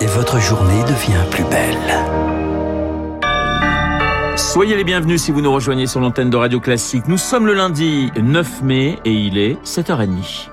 et votre journée devient plus belle. Soyez les bienvenus si vous nous rejoignez sur l'antenne de Radio Classique. Nous sommes le lundi 9 mai et il est 7h30.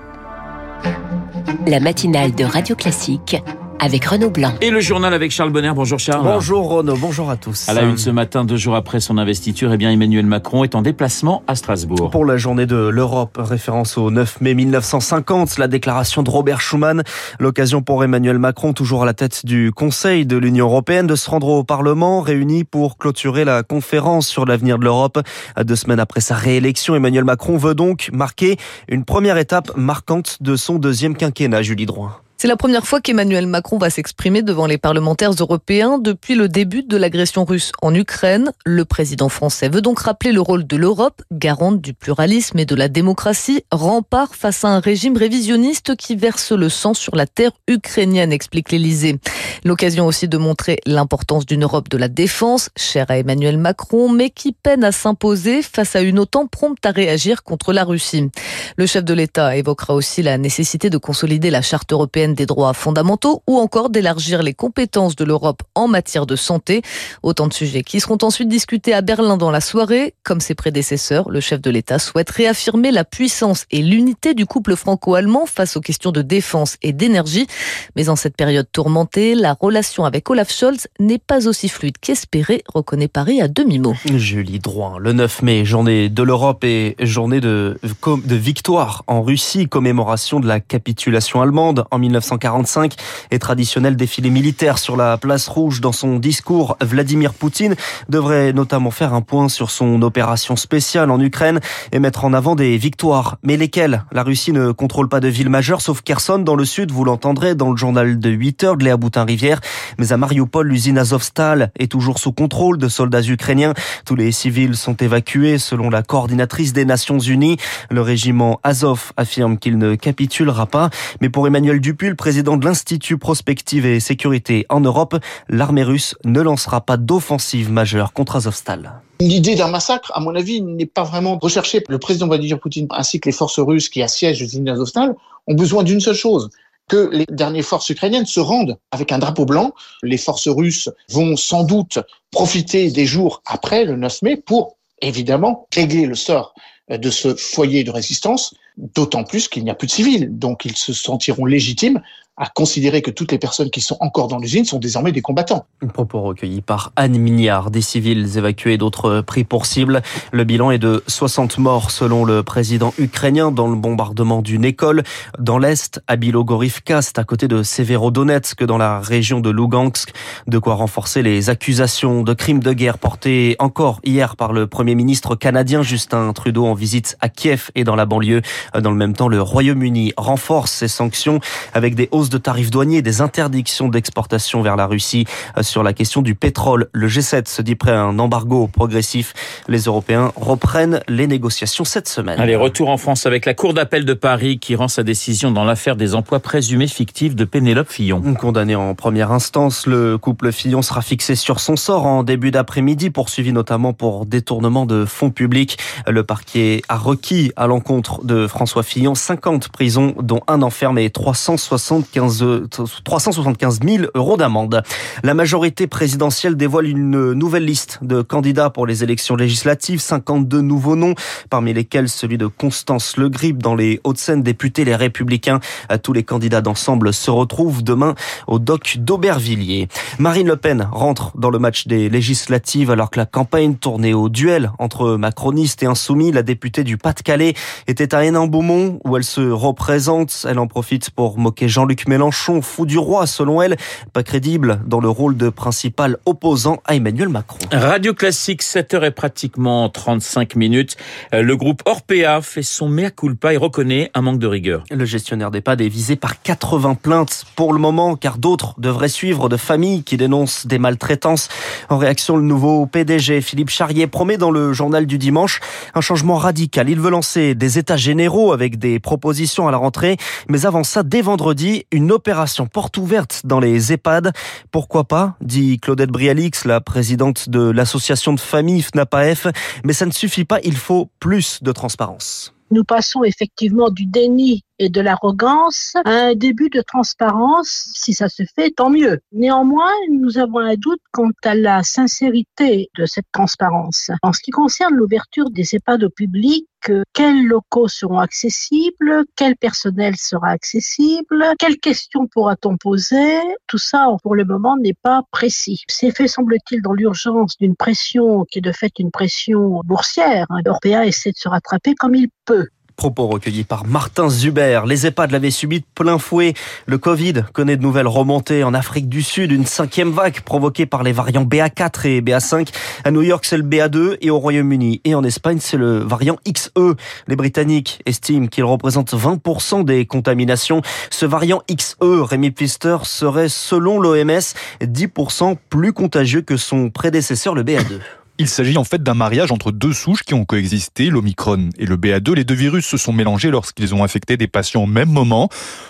La matinale de Radio Classique avec Renaud Blanc. Et le journal avec Charles Bonner. Bonjour Charles. Bonjour Renaud, bonjour à tous. À la une ce matin, deux jours après son investiture, eh bien Emmanuel Macron est en déplacement à Strasbourg. Pour la journée de l'Europe, référence au 9 mai 1950, la déclaration de Robert Schuman, l'occasion pour Emmanuel Macron, toujours à la tête du Conseil de l'Union européenne, de se rendre au Parlement, réuni pour clôturer la conférence sur l'avenir de l'Europe. Deux semaines après sa réélection, Emmanuel Macron veut donc marquer une première étape marquante de son deuxième quinquennat, Julie Droin. C'est la première fois qu'Emmanuel Macron va s'exprimer devant les parlementaires européens depuis le début de l'agression russe en Ukraine. Le président français veut donc rappeler le rôle de l'Europe, garante du pluralisme et de la démocratie, rempart face à un régime révisionniste qui verse le sang sur la terre ukrainienne, explique l'Élysée. L'occasion aussi de montrer l'importance d'une Europe de la défense, chère à Emmanuel Macron, mais qui peine à s'imposer face à une OTAN prompte à réagir contre la Russie. Le chef de l'État évoquera aussi la nécessité de consolider la charte européenne des droits fondamentaux ou encore d'élargir les compétences de l'Europe en matière de santé. Autant de sujets qui seront ensuite discutés à Berlin dans la soirée. Comme ses prédécesseurs, le chef de l'État souhaite réaffirmer la puissance et l'unité du couple franco-allemand face aux questions de défense et d'énergie. Mais en cette période tourmentée, la relation avec Olaf Scholz n'est pas aussi fluide qu'espéré, reconnaît Paris à demi-mot. Julie Droin, le 9 mai, journée de l'Europe et journée de, de victoire en Russie, commémoration de la capitulation allemande en 19 1945 et traditionnel défilé militaire sur la place rouge. Dans son discours, Vladimir Poutine devrait notamment faire un point sur son opération spéciale en Ukraine et mettre en avant des victoires. Mais lesquelles? La Russie ne contrôle pas de ville majeure sauf Kherson dans le sud, vous l'entendrez dans le journal de 8 heures de Léa Boutin-Rivière. Mais à Mariupol, l'usine Azovstal est toujours sous contrôle de soldats ukrainiens. Tous les civils sont évacués selon la coordinatrice des Nations Unies. Le régiment Azov affirme qu'il ne capitulera pas. Mais pour Emmanuel Dupuis, le président de l'Institut Prospective et Sécurité en Europe, l'armée russe ne lancera pas d'offensive majeure contre Azovstal. L'idée d'un massacre, à mon avis, n'est pas vraiment recherchée. Le président Vladimir Poutine ainsi que les forces russes qui assiègent l'usine Azovstal ont besoin d'une seule chose, que les dernières forces ukrainiennes se rendent avec un drapeau blanc. Les forces russes vont sans doute profiter des jours après le 9 mai pour, évidemment, régler le sort de ce foyer de résistance, d'autant plus qu'il n'y a plus de civils. Donc ils se sentiront légitimes à considérer que toutes les personnes qui sont encore dans l'usine sont désormais des combattants. Propos recueilli par Anne Mignard, des civils évacués, d'autres pris pour cible. Le bilan est de 60 morts selon le président ukrainien dans le bombardement d'une école dans l'Est, à Bilogorivka, c'est à côté de Severodonetsk, dans la région de Lugansk. De quoi renforcer les accusations de crimes de guerre portées encore hier par le premier ministre canadien Justin Trudeau en visite à Kiev et dans la banlieue. Dans le même temps, le Royaume-Uni renforce ses sanctions avec des hausses de tarifs douaniers, des interdictions d'exportation vers la Russie euh, sur la question du pétrole. Le G7 se dit prêt à un embargo progressif. Les Européens reprennent les négociations cette semaine. Allez, retour en France avec la Cour d'appel de Paris qui rend sa décision dans l'affaire des emplois présumés fictifs de Pénélope Fillon. Condamné en première instance, le couple Fillon sera fixé sur son sort en début d'après-midi, poursuivi notamment pour détournement de fonds publics. Le parquet a requis à l'encontre de François Fillon 50 prisons, dont un enferme et 360 375 000 euros d'amende. La majorité présidentielle dévoile une nouvelle liste de candidats pour les élections législatives, 52 nouveaux noms, parmi lesquels celui de Constance Le Grip dans les Hauts-de-Seine, député Les Républicains. Tous les candidats d'ensemble se retrouvent demain au doc d'Aubervilliers. Marine Le Pen rentre dans le match des législatives alors que la campagne tournait au duel entre macronistes et insoumis. La députée du Pas-de-Calais était à Hénin-Beaumont où elle se représente. Elle en profite pour moquer Jean-Luc Mélenchon, fou du roi selon elle, pas crédible dans le rôle de principal opposant à Emmanuel Macron. Radio Classique, 7 h et pratiquement 35 minutes. Euh, le groupe Orpea fait son mea culpa et reconnaît un manque de rigueur. Le gestionnaire d'EHPAD est visé par 80 plaintes pour le moment, car d'autres devraient suivre de familles qui dénoncent des maltraitances. En réaction, le nouveau PDG Philippe Charrier promet dans le journal du dimanche un changement radical. Il veut lancer des états généraux avec des propositions à la rentrée, mais avant ça, dès vendredi, une opération porte ouverte dans les EHPAD. Pourquoi pas, dit Claudette Brialix, la présidente de l'association de famille FNAPAF. Mais ça ne suffit pas, il faut plus de transparence. Nous passons effectivement du déni et de l'arrogance un début de transparence. Si ça se fait, tant mieux. Néanmoins, nous avons un doute quant à la sincérité de cette transparence. En ce qui concerne l'ouverture des EHPAD au public, quels locaux seront accessibles, quel personnel sera accessible, quelles questions pourra-t-on poser, tout ça pour le moment n'est pas précis. C'est fait semble-t-il dans l'urgence d'une pression qui est de fait une pression boursière. L'Orpea essaie de se rattraper comme il peut. Propos recueillis par Martin Zuber. Les EHPAD l'avaient subi de plein fouet. Le Covid connaît de nouvelles remontées en Afrique du Sud, une cinquième vague provoquée par les variants BA4 et BA5. À New York, c'est le BA2 et au Royaume-Uni et en Espagne, c'est le variant XE. Les Britanniques estiment qu'il représente 20% des contaminations. Ce variant XE, Rémi Pfister, serait, selon l'OMS, 10% plus contagieux que son prédécesseur, le BA2. Il s'agit en fait d'un mariage entre deux souches qui ont coexisté, l'Omicron et le BA2. Les deux virus se sont mélangés lorsqu'ils ont infecté des patients au même moment.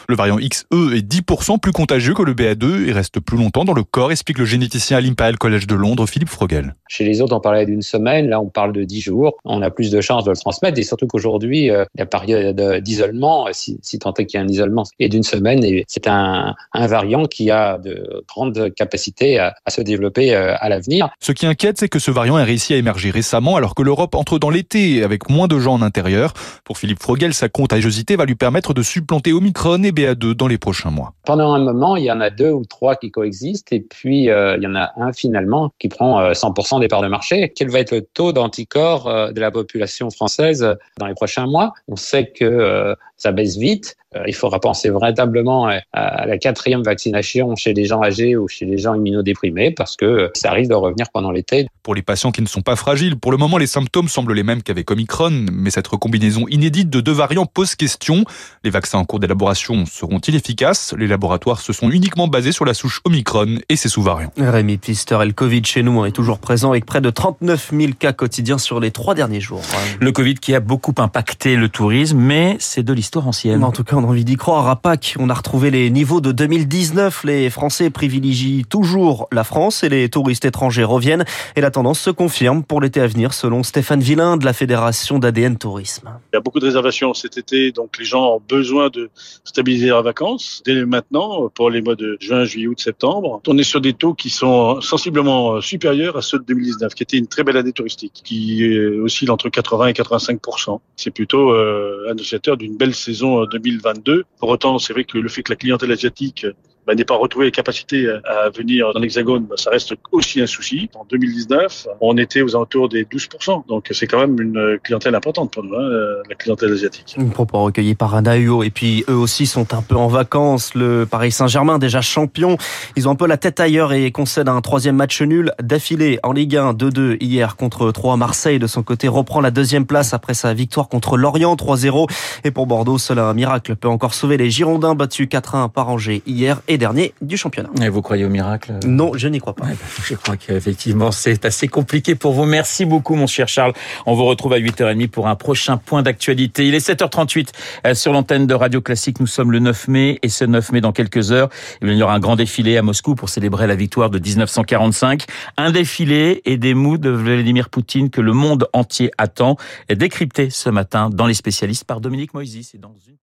Le variant XE est 10% plus contagieux que le BA2 et reste plus longtemps dans le corps, explique le généticien à l'Imperial College de Londres, Philippe Frogel. Chez les autres, on parlait d'une semaine, là on parle de 10 jours. On a plus de chances de le transmettre et surtout qu'aujourd'hui, euh, la période d'isolement, si, si tant est qu'il y a un isolement, est d'une semaine et c'est un, un, variant qui a de grandes capacités à, à se développer euh, à l'avenir. Ce qui inquiète, c'est que ce variant a réussi à émerger récemment alors que l'Europe entre dans l'été avec moins de gens en intérieur. Pour Philippe Frogel, sa contagiosité va lui permettre de supplanter Omicron et BA2 dans les prochains mois. Pendant un moment, il y en a deux ou trois qui coexistent et puis euh, il y en a un finalement qui prend euh, 100% des parts de marché. Quel va être le taux d'anticorps euh, de la population française dans les prochains mois? On sait que euh, ça baisse vite. Euh, il faudra penser véritablement à la quatrième vaccination chez les gens âgés ou chez les gens immunodéprimés parce que ça risque de revenir pendant l'été. Pour les patients qui ne sont pas fragiles, pour le moment, les symptômes semblent les mêmes qu'avec Omicron, mais cette recombinaison inédite de deux variants pose question. Les vaccins en cours d'élaboration seront-ils efficaces? Les laboratoires se sont uniquement basés sur la souche Omicron et ses sous-variants. Rémi Pister et le Covid chez nous est toujours présent avec près de 39 000 cas quotidiens sur les trois derniers jours. Le Covid qui a beaucoup impacté le tourisme, mais c'est de l'histoire ancienne. En tout cas, on a envie d'y croire. À Pâques, on a retrouvé les niveaux de 2019. Les Français privilégient toujours la France et les touristes étrangers reviennent. Et la tendance se confirme pour l'été à venir, selon Stéphane Villain de la Fédération d'ADN Tourisme. Il y a beaucoup de réservations cet été, donc les gens ont besoin de stabiliser leurs vacances dès maintenant pour les mois de juin, juillet, août, septembre. On est sur des taux qui sont sensiblement supérieurs à ceux de 2019, qui était une très belle année touristique, qui oscille entre 80 et 85 C'est plutôt euh, annonciateur d'une belle saison 2022. Pour autant, c'est vrai que le fait que la clientèle asiatique bah, n'ait pas retrouvé les capacités à venir dans l'Hexagone, bah, ça reste aussi un souci. En 2019, on était aux alentours des 12%. Donc c'est quand même une clientèle importante pour nous, hein, la clientèle asiatique. Un propos recueilli par Anaïo. Et puis eux aussi sont un peu en vacances. Le Paris Saint-Germain, déjà champion, ils ont un peu la tête ailleurs et concèdent un troisième match nul d'affilée en Ligue 1, 2-2 hier contre 3 Marseille. De son côté, reprend la deuxième place après sa victoire contre Lorient, 3-0. Et pour Bordeaux, seul un miracle peut encore sauver les Girondins battus 4-1 par Angers hier et dernier du championnat. Et vous croyez au miracle Non, je n'y crois pas. Ouais, je crois qu'effectivement, c'est assez compliqué pour vous. Merci beaucoup, mon cher Charles. On vous retrouve à 8h30 pour un prochain point d'actualité. Il est 7h38 sur l'antenne de Radio Classique. Nous sommes le 9 mai et ce 9 mai, dans quelques heures, il y aura un grand défilé à Moscou pour célébrer la victoire de 1945. Un défilé et des mots de Vladimir Poutine que le monde entier attend. Décrypté ce matin dans les spécialistes par Dominique dans une